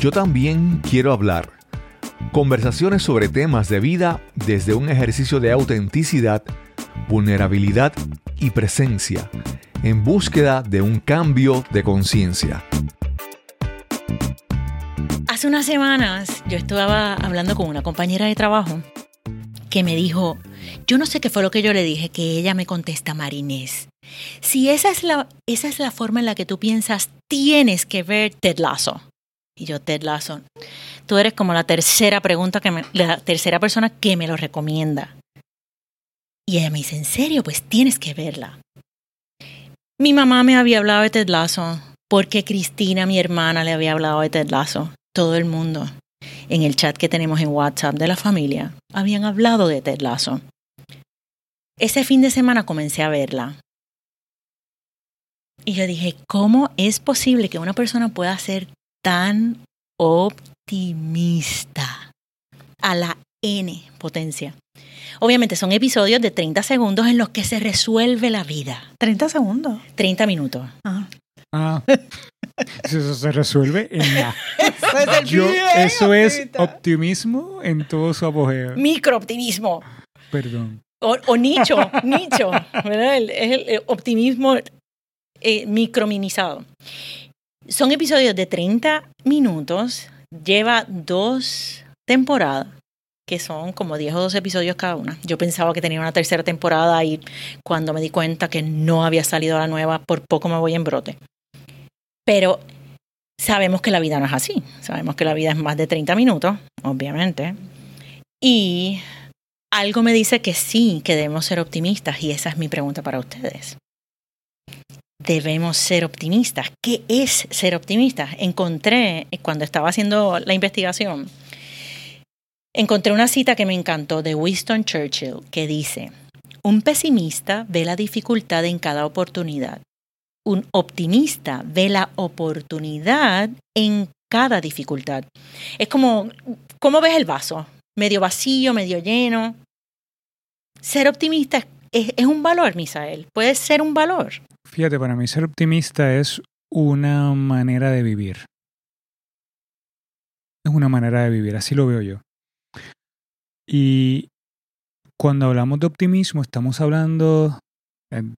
Yo también quiero hablar. Conversaciones sobre temas de vida desde un ejercicio de autenticidad, vulnerabilidad y presencia, en búsqueda de un cambio de conciencia. Hace unas semanas yo estaba hablando con una compañera de trabajo que me dijo, yo no sé qué fue lo que yo le dije, que ella me contesta, Marinés, si esa es la, esa es la forma en la que tú piensas, tienes que ver Ted Lasso. Y yo, Ted Lasso, tú eres como la tercera pregunta que la tercera persona que me lo recomienda. Y ella me dice, ¿en serio? Pues tienes que verla. Mi mamá me había hablado de Ted Lasso, porque Cristina, mi hermana, le había hablado de Ted Lasso. Todo el mundo en el chat que tenemos en WhatsApp de la familia habían hablado de Ted Lasso. Ese fin de semana comencé a verla. Y yo dije, ¿cómo es posible que una persona pueda ser tan optimista a la N potencia? Obviamente son episodios de 30 segundos en los que se resuelve la vida. 30 segundos. 30 minutos. Ah. Ah, eso se resuelve en la. Eso es, el Yo- eso es optimismo en todo su apogeo. Microoptimismo. Perdón. O, o nicho, nicho. ¿verdad? El- es el, optimismo eh, microminizado. Son episodios de 30 minutos. Lleva dos temporadas, que son como 10 o 12 episodios cada una. Yo pensaba que tenía una tercera temporada y cuando me di cuenta que no había salido la nueva, por poco me voy en brote. Pero sabemos que la vida no es así. Sabemos que la vida es más de 30 minutos, obviamente. Y algo me dice que sí, que debemos ser optimistas y esa es mi pregunta para ustedes. Debemos ser optimistas. ¿Qué es ser optimista? Encontré, cuando estaba haciendo la investigación, encontré una cita que me encantó de Winston Churchill que dice, un pesimista ve la dificultad en cada oportunidad. Un optimista ve la oportunidad en cada dificultad. Es como, ¿cómo ves el vaso? Medio vacío, medio lleno. Ser optimista es- es un valor, Misael. Puede ser un valor. Fíjate, para mí ser optimista es una manera de vivir. Es una manera de vivir, así lo veo yo. Y cuando hablamos de optimismo, estamos hablando, en,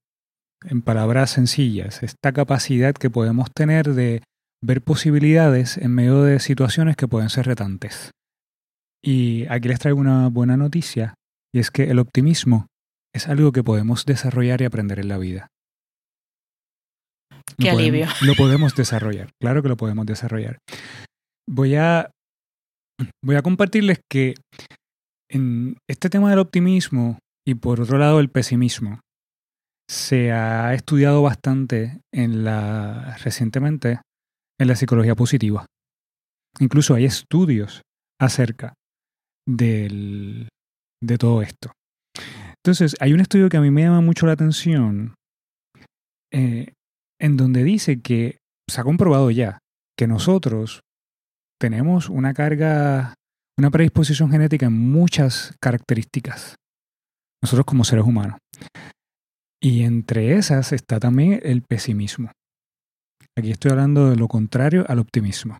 palabras sencillas, esta capacidad que podemos tener de ver posibilidades en medio de situaciones que pueden ser retantes. Y aquí les traigo una buena noticia, y es que el optimismo es algo que podemos desarrollar y aprender en la vida. Qué podemos- alivio. Lo podemos desarrollar, claro que lo podemos desarrollar. Voy a, voy a compartirles que en este tema del optimismo y por otro lado el pesimismo se ha estudiado bastante en la, recientemente en la psicología positiva. Incluso hay estudios acerca del, de todo esto. Entonces, hay un estudio que a mí me llama mucho la atención eh, en donde dice que se ha comprobado ya que nosotros tenemos una carga, una predisposición genética en muchas características, nosotros como seres humanos. Y entre esas está también el pesimismo. Aquí estoy hablando de lo contrario al optimismo.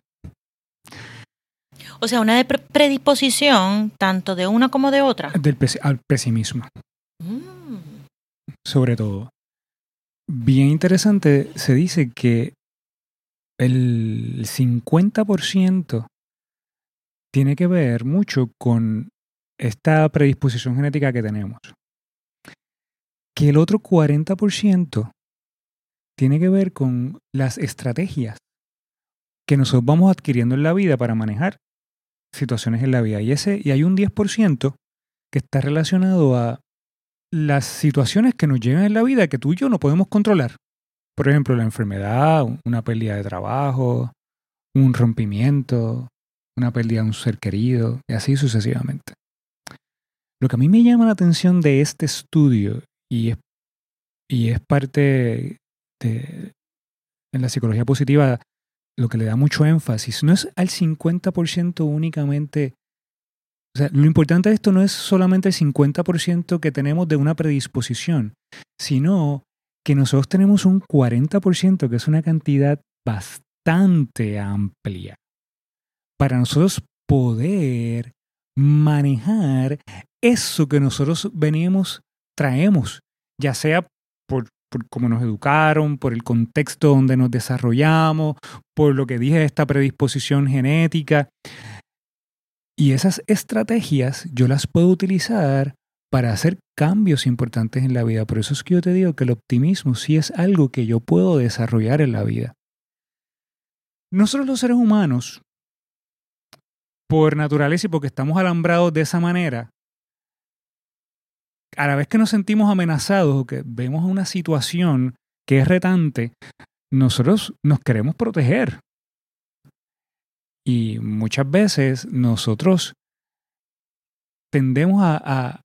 O sea, una predisposición tanto de una como de otra. Del pes- al pesimismo, Mm. sobre todo. Bien interesante, se dice que el 50% tiene que ver mucho con esta predisposición genética que tenemos. Que el otro 40% tiene que ver con las estrategias que nosotros vamos adquiriendo en la vida para manejar situaciones en la vida. Y, ese, y hay un 10% que está relacionado a las situaciones que nos llegan en la vida que tú y yo no podemos controlar. Por ejemplo, la enfermedad, una pérdida de trabajo, un rompimiento, una pérdida de un ser querido, y así sucesivamente. Lo que a mí me llama la atención de este estudio, y es, y es parte de, en la psicología positiva, lo que le da mucho énfasis, no es al 50% únicamente lo importante de esto no es solamente el 50% que tenemos de una predisposición, sino que nosotros tenemos un 40%, que es una cantidad bastante amplia para nosotros poder manejar eso que nosotros venimos, traemos, ya sea por, por cómo nos educaron, por el contexto donde nos desarrollamos, por lo que dije esta predisposición genética. Y esas estrategias yo las puedo utilizar para hacer cambios importantes en la vida. Por eso es que yo te digo que el optimismo sí es algo que yo puedo desarrollar en la vida. Nosotros los seres humanos, por naturaleza y porque estamos alambrados de esa manera, a la vez que nos sentimos amenazados o que vemos una situación que es retante, nosotros nos queremos proteger. Y muchas veces nosotros tendemos a,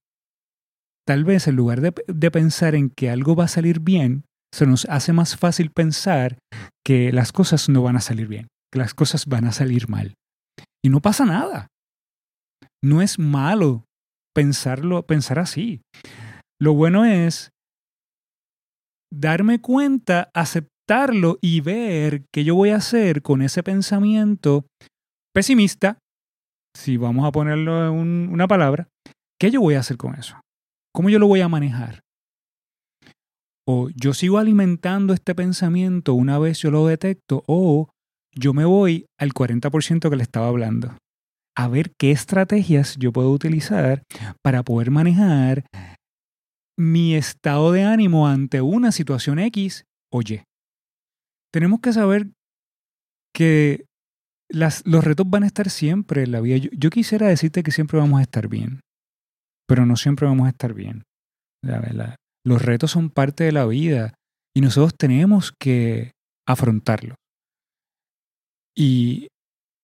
tal vez en lugar de, de, pensar en que algo va a salir bien, se nos hace más fácil pensar que las cosas no van a salir bien, que las cosas van a salir mal. Y no pasa nada. No es malo pensarlo, pensar así. Lo bueno es darme cuenta, aceptarlo y ver qué yo voy a hacer con ese pensamiento pesimista, si vamos a ponerlo en una palabra, ¿qué yo voy a hacer con eso? ¿Cómo yo lo voy a manejar? O yo sigo alimentando este pensamiento una vez yo lo detecto, o yo me voy al 40% que le estaba hablando a ver qué estrategias yo puedo utilizar para poder manejar mi estado de ánimo ante una situación X o Y. Tenemos que saber que los retos van a estar siempre en la vida. Yo, quisiera decirte que siempre vamos a estar bien, pero no siempre vamos a estar bien. los retos son parte de la vida y nosotros tenemos que afrontarlos. Y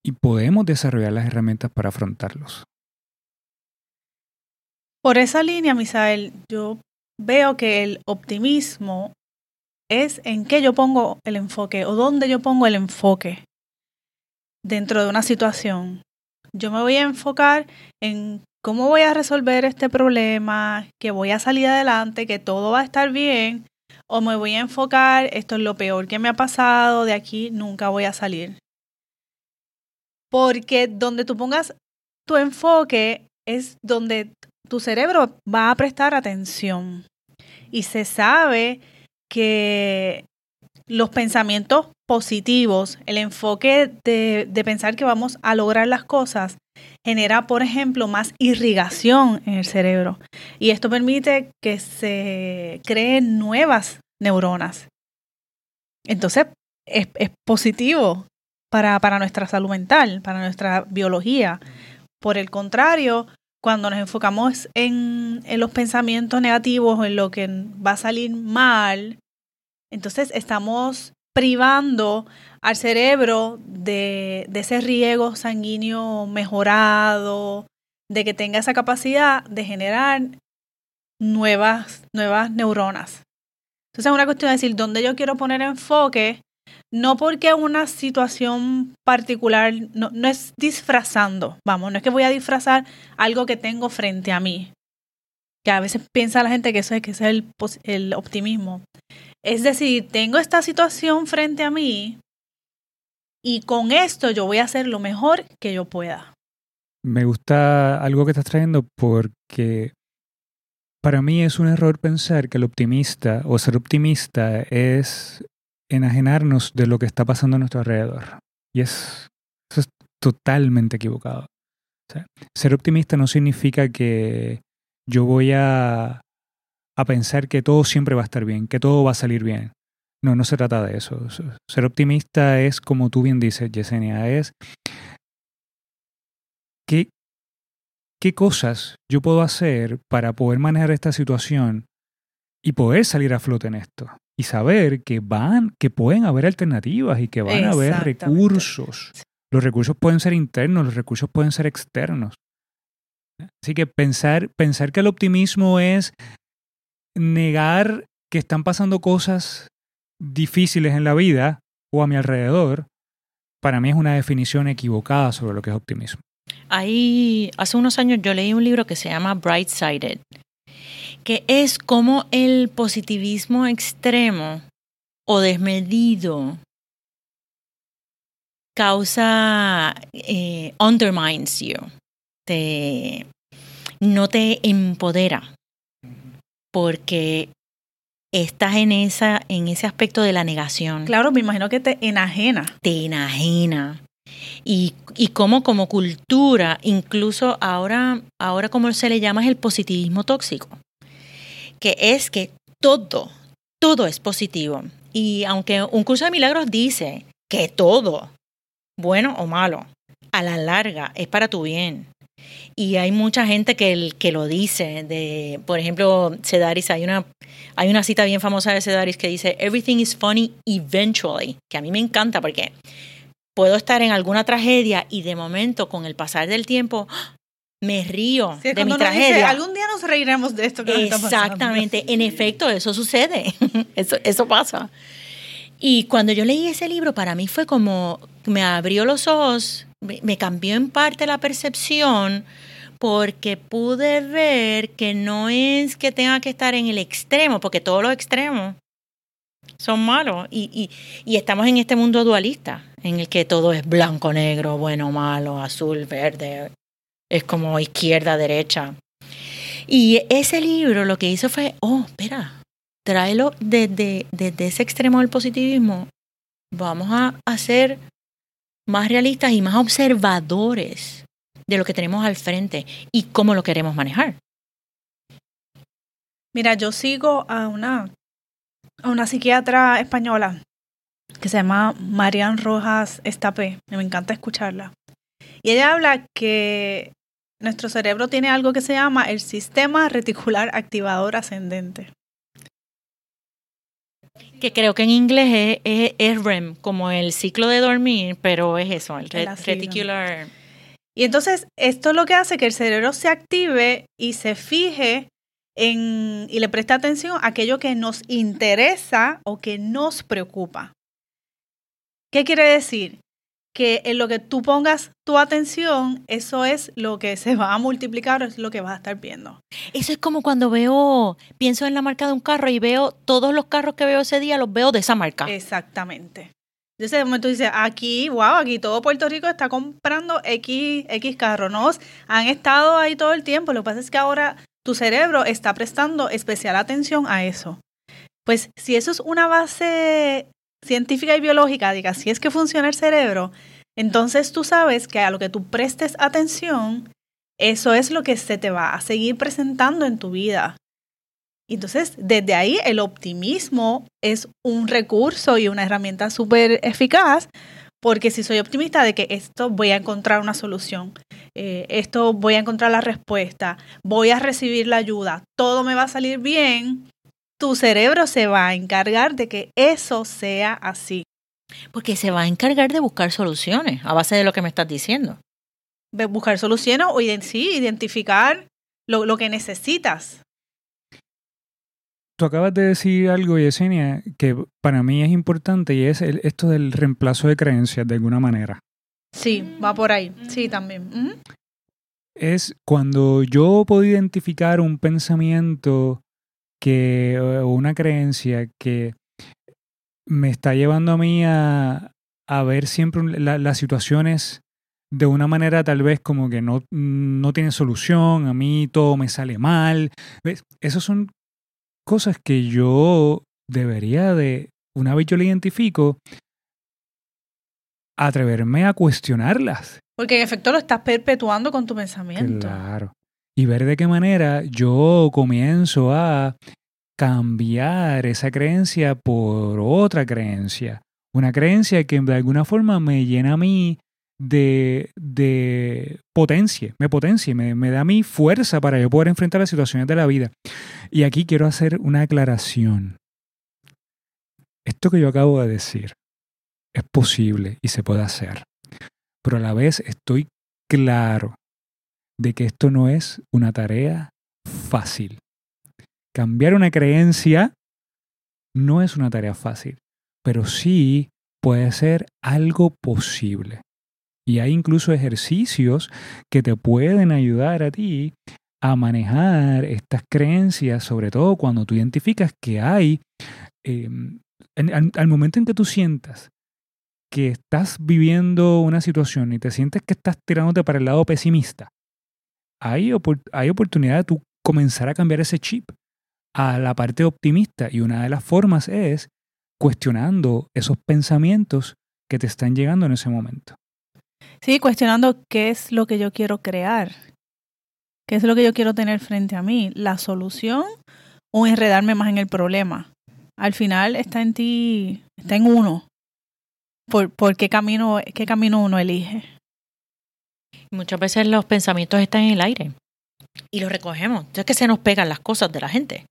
y podemos desarrollar las herramientas para afrontarlos. Por esa línea, Misael, yo veo que el optimismo es en qué yo pongo el enfoque o dónde yo pongo el enfoque dentro de una situación. Yo me voy a enfocar en cómo voy a resolver este problema, que voy a salir adelante, que todo va a estar bien, o me voy a enfocar, esto es lo peor que me ha pasado, de aquí nunca voy a salir. Porque donde tú pongas tu enfoque es donde tu cerebro va a prestar atención. Y se sabe que los pensamientos positivos, el enfoque de, pensar que vamos a lograr las cosas, genera, por ejemplo, más irrigación en el cerebro. Y esto permite que se creen nuevas neuronas. Entonces, es, positivo para, para nuestra salud mental, para nuestra biología. Por el contrario, cuando nos enfocamos en, en, los pensamientos negativos, en lo que va a salir mal, entonces estamos privando al cerebro de, de, ese riego sanguíneo mejorado, de que tenga esa capacidad de generar nuevas, nuevas neuronas. Entonces es una cuestión de decir dónde yo quiero poner enfoque no porque una situación particular, no, es disfrazando, vamos, no es que voy a disfrazar algo que tengo frente a mí, que a veces piensa la gente que eso es, que es el, el optimismo. Es decir, tengo esta situación frente a mí y con esto yo voy a hacer lo mejor que yo pueda. Me gusta algo que estás trayendo porque para mí es un error pensar que el optimista o ser optimista es enajenarnos de lo que está pasando a nuestro alrededor. Y es, eso es totalmente equivocado. ser optimista no significa que yo voy a, a pensar que todo siempre va a estar bien, que todo va a salir bien. No, no se trata de eso. Ser optimista es, como tú bien dices, Yesenia, es qué, qué cosas yo puedo hacer para poder manejar esta situación y poder salir a flote en esto y saber que van, que pueden haber alternativas y que van a haber recursos. Los recursos pueden ser internos, los recursos pueden ser externos. Así que pensar, pensar que el optimismo es negar que están pasando cosas difíciles en la vida o a mi alrededor, para mí es una definición equivocada sobre lo que es optimismo. Ahí, hace unos años yo leí un libro que se llama Bright Sided que es como el positivismo extremo o desmedido causa, eh, undermines you, te, no te empodera, porque estás en, esa, en ese aspecto de la negación. Claro, me imagino que te enajena. Te enajena. Y, y como como cultura, incluso ahora, ahora como se le llama es el positivismo tóxico, que es que todo, todo es positivo. Y aunque un curso de milagros dice que todo, bueno o malo, a la larga es para tu bien. Y hay mucha gente que, que lo dice, de, por ejemplo, Sedaris, hay una, hay una cita bien famosa de Sedaris que dice, Everything is funny eventually, que a mí me encanta porque puedo estar en alguna tragedia y de momento, con el pasar del tiempo, me río de mi tragedia. Algún día nos reiremos de esto que Exactamente, en efecto, eso sucede, eso, eso pasa. Y cuando yo leí ese libro, para mí fue como, me abrió los ojos, me, cambió en parte la percepción, porque pude ver que no es que tenga que estar en el extremo, porque todos los extremos son malos. Y, y, estamos en este mundo dualista, en el que todo es blanco, negro, bueno, malo, azul, verde, es como izquierda, derecha. Y ese libro lo que hizo fue, oh, espera, tráelo desde, desde ese extremo del positivismo. Vamos a, ser más realistas y más observadores de lo que tenemos al frente y cómo lo queremos manejar. Mira, yo sigo a una, a una psiquiatra española que se llama Marian Rojas Estapé. Me encanta escucharla. Y ella habla que nuestro cerebro tiene algo que se llama el sistema reticular activador ascendente que creo que en inglés es, REM, como el ciclo de dormir, pero es eso, el, reticular. Y entonces esto es lo que hace que el cerebro se active y se fije en, y le preste atención a aquello que nos interesa o que nos preocupa. ¿Qué quiere decir? Que en lo que tú pongas tu atención, eso es lo que se va a multiplicar, es lo que vas a estar viendo. Eso es como cuando veo, pienso en la marca de un carro y veo todos los carros que veo ese día, los veo de esa marca. Exactamente. Entonces, de momento dices, aquí, wow, aquí todo Puerto Rico está comprando X, X carros, ¿no? Han estado ahí todo el tiempo. Lo que pasa es que ahora tu cerebro está prestando especial atención a eso. Pues si eso es una base científica y biológica diga si es que funciona el cerebro, entonces tú sabes que a lo que tú prestes atención, eso es lo que se te va a seguir presentando en tu vida. Entonces, desde ahí el optimismo es un recurso y una herramienta súper eficaz, porque si soy optimista de que esto voy a encontrar una solución, eh, esto voy a encontrar la respuesta, voy a recibir la ayuda, todo me va a salir bien, tu cerebro se va a encargar de que eso sea así. Porque se va a encargar de buscar soluciones a base de lo que me estás diciendo. De buscar soluciones o sí, identificar lo, que necesitas. Tú acabas de decir algo, Yesenia, que para mí es importante y es esto del reemplazo de creencias de alguna manera. Sí, va por ahí. Sí, también. Es cuando yo puedo identificar un pensamiento que eh, una creencia que me está llevando a mí a, ver siempre las situaciones de una manera tal vez como que no, no tienen solución, a mí todo me sale mal. ¿Ves? Esas son cosas que yo debería de, una vez yo le identifico, atreverme a cuestionarlas. Porque en efecto lo estás perpetuando con tu pensamiento. Claro y ver de qué manera yo comienzo a cambiar esa creencia por otra creencia. Una creencia que de alguna forma me llena a mí de, de potencia, me potencia, me, me da a mí fuerza para yo poder enfrentar las situaciones de la vida. Y aquí quiero hacer una aclaración. Esto que yo acabo de decir es posible y se puede hacer, pero a la vez estoy claro de que esto no es una tarea fácil. Cambiar una creencia no es una tarea fácil, pero sí puede ser algo posible. Y hay incluso ejercicios que te pueden ayudar a ti a manejar estas creencias, sobre todo cuando tú identificas que hay, em, al momento en que tú sientas que estás viviendo una situación y te sientes que estás tirándote para el lado pesimista, hay, hay oportunidad de tú comenzar a cambiar ese chip a la parte optimista. Y una de las formas es cuestionando esos pensamientos que te están llegando en ese momento. Sí, cuestionando qué es lo que yo quiero crear, qué es lo que yo quiero tener frente a mí, la solución o enredarme más en el problema. Al final está en ti, está en uno. Por, por qué camino, qué camino uno elige. Muchas veces los pensamientos están en el aire y los recogemos. Es que se nos pegan las cosas de la gente.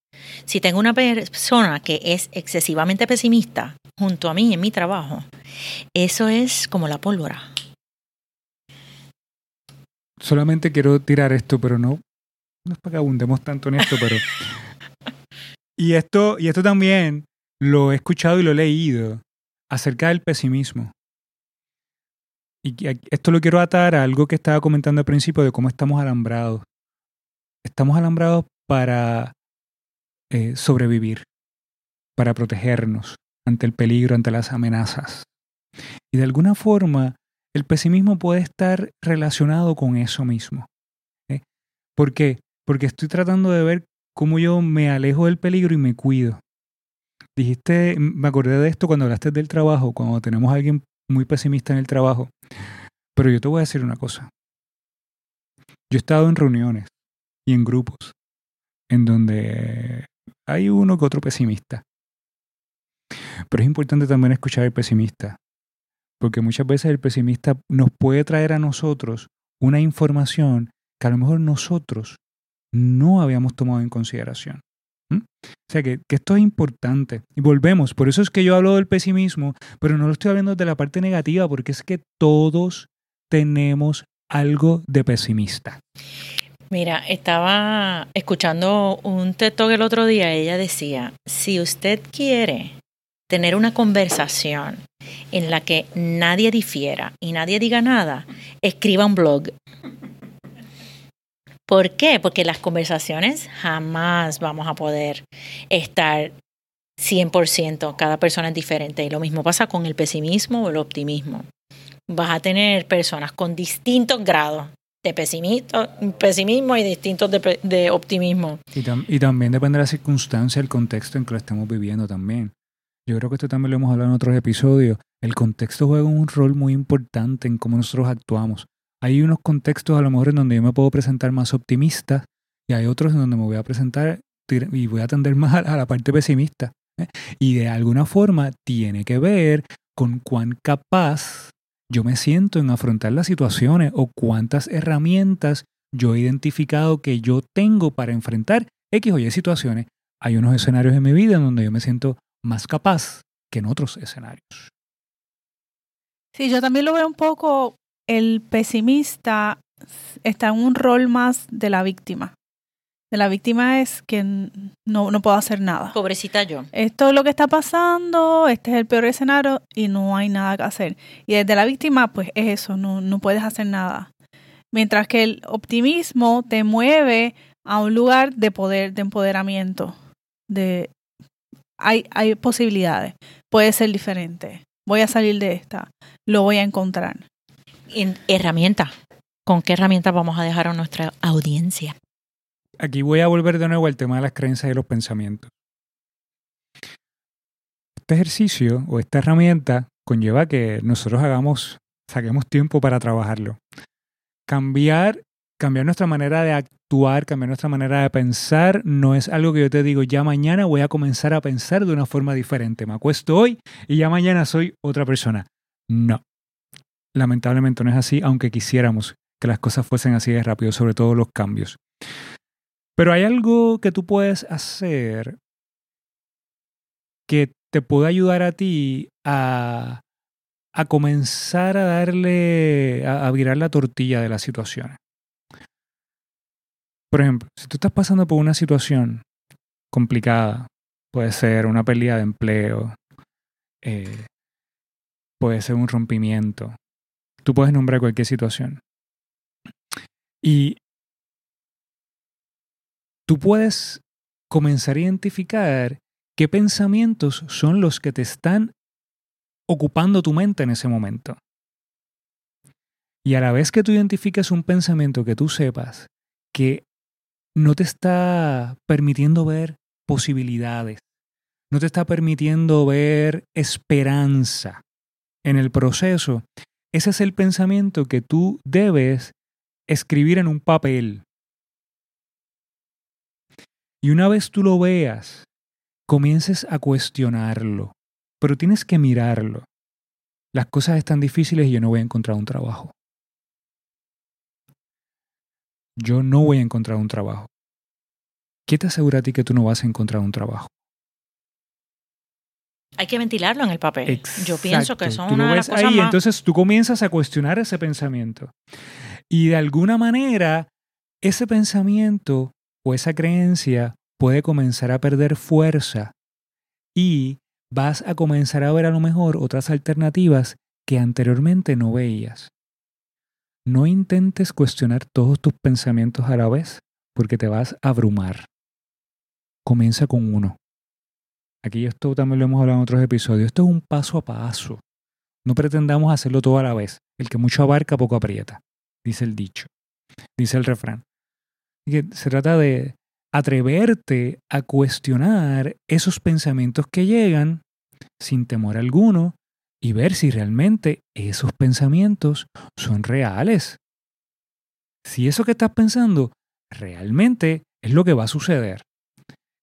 Si tengo una persona que es excesivamente pesimista junto a mí en mi trabajo, eso es como la pólvora. Solamente quiero tirar esto, pero no, no es para que abundemos tanto en esto, pero... y, esto, y esto también lo he escuchado y lo he leído acerca del pesimismo. Y esto lo quiero atar a algo que estaba comentando al principio de cómo estamos alambrados. Estamos alambrados para eh, sobrevivir, para protegernos ante el peligro, ante las amenazas. Y de alguna forma, el pesimismo puede estar relacionado con eso mismo. ¿eh? ¿Por qué? Porque estoy tratando de ver cómo yo me alejo del peligro y me cuido. Dijiste, me acordé de esto cuando hablaste del trabajo, cuando tenemos a alguien muy pesimista en el trabajo. Pero yo te voy a decir una cosa. Yo he estado en reuniones y en grupos en donde hay uno que otro pesimista. Pero es importante también escuchar al pesimista, porque muchas veces el pesimista nos puede traer a nosotros una información que a lo mejor nosotros no habíamos tomado en consideración. O sea que, que, esto es importante. Y volvemos, por eso es que yo hablo del pesimismo, pero no lo estoy hablando de la parte negativa, porque es que todos tenemos algo de pesimista. Mira, estaba escuchando un TED el otro día, ella decía, si usted quiere tener una conversación en la que nadie difiera y nadie diga nada, escriba un blog. ¿Por qué? Porque las conversaciones jamás vamos a poder estar 100%, cada persona es diferente. Y lo mismo pasa con el pesimismo o el optimismo. Vas a tener personas con distintos grados de pesimismo, y distintos de, optimismo. Y, también depende de la circunstancia, el contexto en que lo estamos viviendo también. Yo creo que esto también lo hemos hablado en otros episodios. El contexto juega un rol muy importante en cómo nosotros actuamos. Hay unos contextos a lo mejor en donde yo me puedo presentar más optimista y hay otros en donde me voy a presentar y voy a atender más a la parte pesimista. ¿eh? Y de alguna forma tiene que ver con cuán capaz yo me siento en afrontar las situaciones o cuántas herramientas yo he identificado que yo tengo para enfrentar X o Y situaciones. Hay unos escenarios en mi vida en donde yo me siento más capaz que en otros escenarios. Sí, yo también lo veo un poco, el pesimista está en un rol más de la víctima de la víctima es que no, no puedo hacer nada. Pobrecita yo. Esto es lo que está pasando, este es el peor escenario y no hay nada que hacer. Y desde la víctima, pues es eso, no, no puedes hacer nada. Mientras que el optimismo te mueve a un lugar de poder, de empoderamiento, de hay, hay posibilidades, puede ser diferente, voy a salir de esta, lo voy a encontrar. Herramienta. ¿Con qué herramienta vamos a dejar a nuestra audiencia? aquí voy a volver de nuevo al tema de las creencias y los pensamientos. Este ejercicio o esta herramienta conlleva que nosotros hagamos, saquemos tiempo para trabajarlo. Cambiar, cambiar nuestra manera de actuar, cambiar nuestra manera de pensar, no es algo que yo te digo, ya mañana voy a comenzar a pensar de una forma diferente. Me acuesto hoy y ya mañana soy otra persona. No. Lamentablemente no es así, aunque quisiéramos que las cosas fuesen así de rápido, sobre todo los cambios. Pero hay algo que tú puedes hacer que te puede ayudar a ti a, a comenzar a darle, a, virar la tortilla de la situación. Por ejemplo, si tú estás pasando por una situación complicada, puede ser una pérdida de empleo, eh, puede ser un rompimiento, tú puedes nombrar cualquier situación. Y tú puedes comenzar a identificar qué pensamientos son los que te están ocupando tu mente en ese momento. Y a la vez que tú identifiques un pensamiento que tú sepas que no te está permitiendo ver posibilidades, no te está permitiendo ver esperanza en el proceso, ese es el pensamiento que tú debes escribir en un papel. Y una vez tú lo veas, comiences a cuestionarlo, pero tienes que mirarlo. Las cosas están difíciles y yo no voy a encontrar un trabajo. Yo no voy a encontrar un trabajo. ¿Qué te asegura a ti que tú no vas a encontrar un trabajo? Hay que ventilarlo en el papel. Yo pienso que son una de las cosas ahí, más... entonces tú comienzas a cuestionar ese pensamiento. Y de alguna manera, ese pensamiento o esa creencia puede comenzar a perder fuerza y vas a comenzar a ver a lo mejor otras alternativas que anteriormente no veías. No intentes cuestionar todos tus pensamientos a la vez porque te vas a abrumar. Comienza con uno. Aquí esto también lo hemos hablado en otros episodios. Esto es un paso a paso. No pretendamos hacerlo todo a la vez. El que mucho abarca, poco aprieta, dice el dicho, dice el refrán. Que se trata de atreverte a cuestionar esos pensamientos que llegan sin temor alguno y ver si realmente esos pensamientos son reales. Si eso que estás pensando realmente es lo que va a suceder.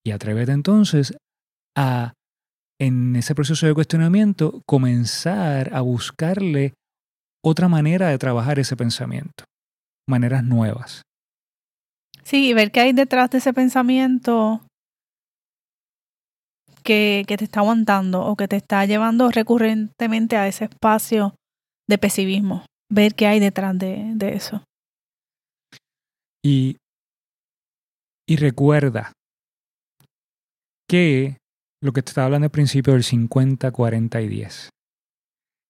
Y atrévete entonces a, en ese proceso de cuestionamiento, comenzar a buscarle otra manera de trabajar ese pensamiento, maneras nuevas. Sí, y ver qué hay detrás de ese pensamiento que, que te está aguantando o que te está llevando recurrentemente a ese espacio de pesimismo. Ver qué hay detrás de, de eso. Y, y recuerda que lo que te estaba hablando al principio del 50, 40 y 10,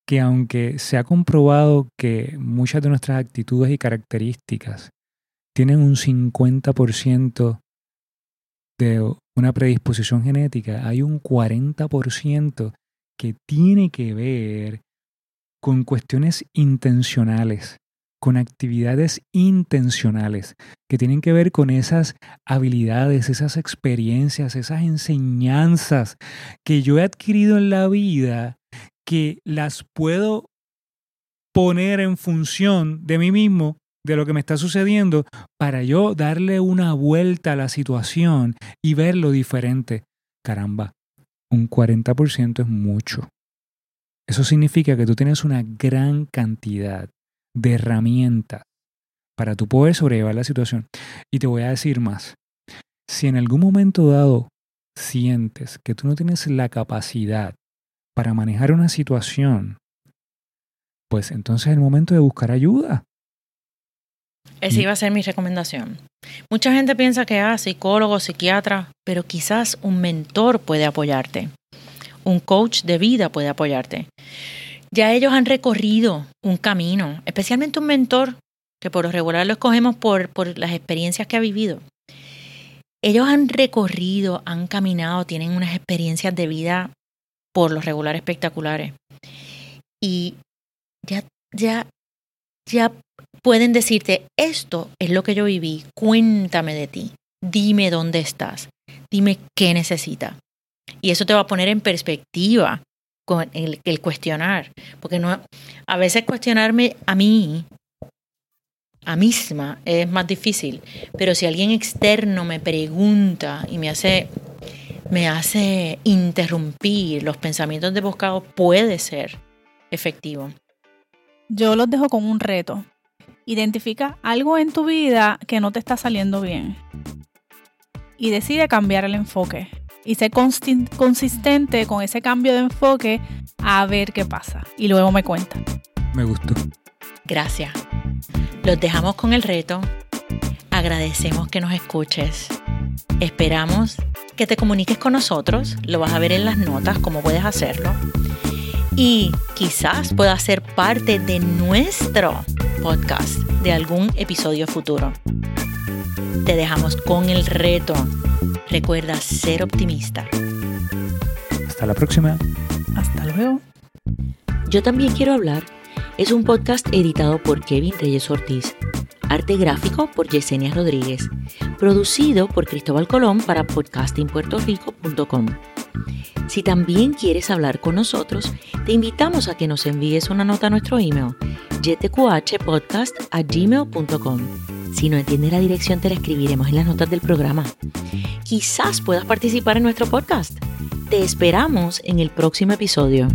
que aunque se ha comprobado que muchas de nuestras actitudes y características tienen un 50% de una predisposición genética, hay un 40% que tiene que ver con cuestiones intencionales, con actividades intencionales, que tienen que ver con esas habilidades, esas experiencias, esas enseñanzas que yo he adquirido en la vida, que las puedo poner en función de mí mismo de lo que me está sucediendo para yo darle una vuelta a la situación y verlo diferente. Caramba, un 40% es mucho. Eso significa que tú tienes una gran cantidad de herramientas para tú poder sobrellevar la situación. Y te voy a decir más. Si en algún momento dado sientes que tú no tienes la capacidad para manejar una situación, pues entonces es el momento de buscar ayuda. Esa iba a ser mi recomendación. Mucha gente piensa que, ah, psicólogo, psiquiatra, pero quizás un mentor puede apoyarte. Un coach de vida puede apoyarte. Ya ellos han recorrido un camino, especialmente un mentor, que por lo regular lo escogemos por, por las experiencias que ha vivido. Ellos han recorrido, han caminado, tienen unas experiencias de vida por lo regular espectaculares. Y ya, ya, ya pueden decirte, esto es lo que yo viví, cuéntame de ti, dime dónde estás, dime qué necesitas. Y eso te va a poner en perspectiva con el, el, cuestionar, porque no, a veces cuestionarme a mí, a misma, es más difícil, pero si alguien externo me pregunta y me hace, me hace interrumpir los pensamientos de buscado, puede ser efectivo. Yo los dejo con un reto. Identifica algo en tu vida que no te está saliendo bien y decide cambiar el enfoque y ser consistente con ese cambio de enfoque a ver qué pasa. Y luego me cuenta. Me gustó. Gracias. Los dejamos con el reto. Agradecemos que nos escuches. Esperamos que te comuniques con nosotros. Lo vas a ver en las notas cómo puedes hacerlo. Y quizás puedas ser parte de nuestro podcast de algún episodio futuro. Te dejamos con el reto. Recuerda ser optimista. Hasta la próxima. Hasta luego. Yo también quiero hablar es un podcast editado por Kevin Reyes Ortiz, arte gráfico por Yesenia Rodríguez, producido por Cristóbal Colón para podcastingpuertorico.com. Si también quieres hablar con nosotros, te invitamos a que nos envíes una nota a nuestro email, gmail.com Si no entiendes la dirección, te la escribiremos en las notas del programa. Quizás puedas participar en nuestro podcast. Te esperamos en el próximo episodio.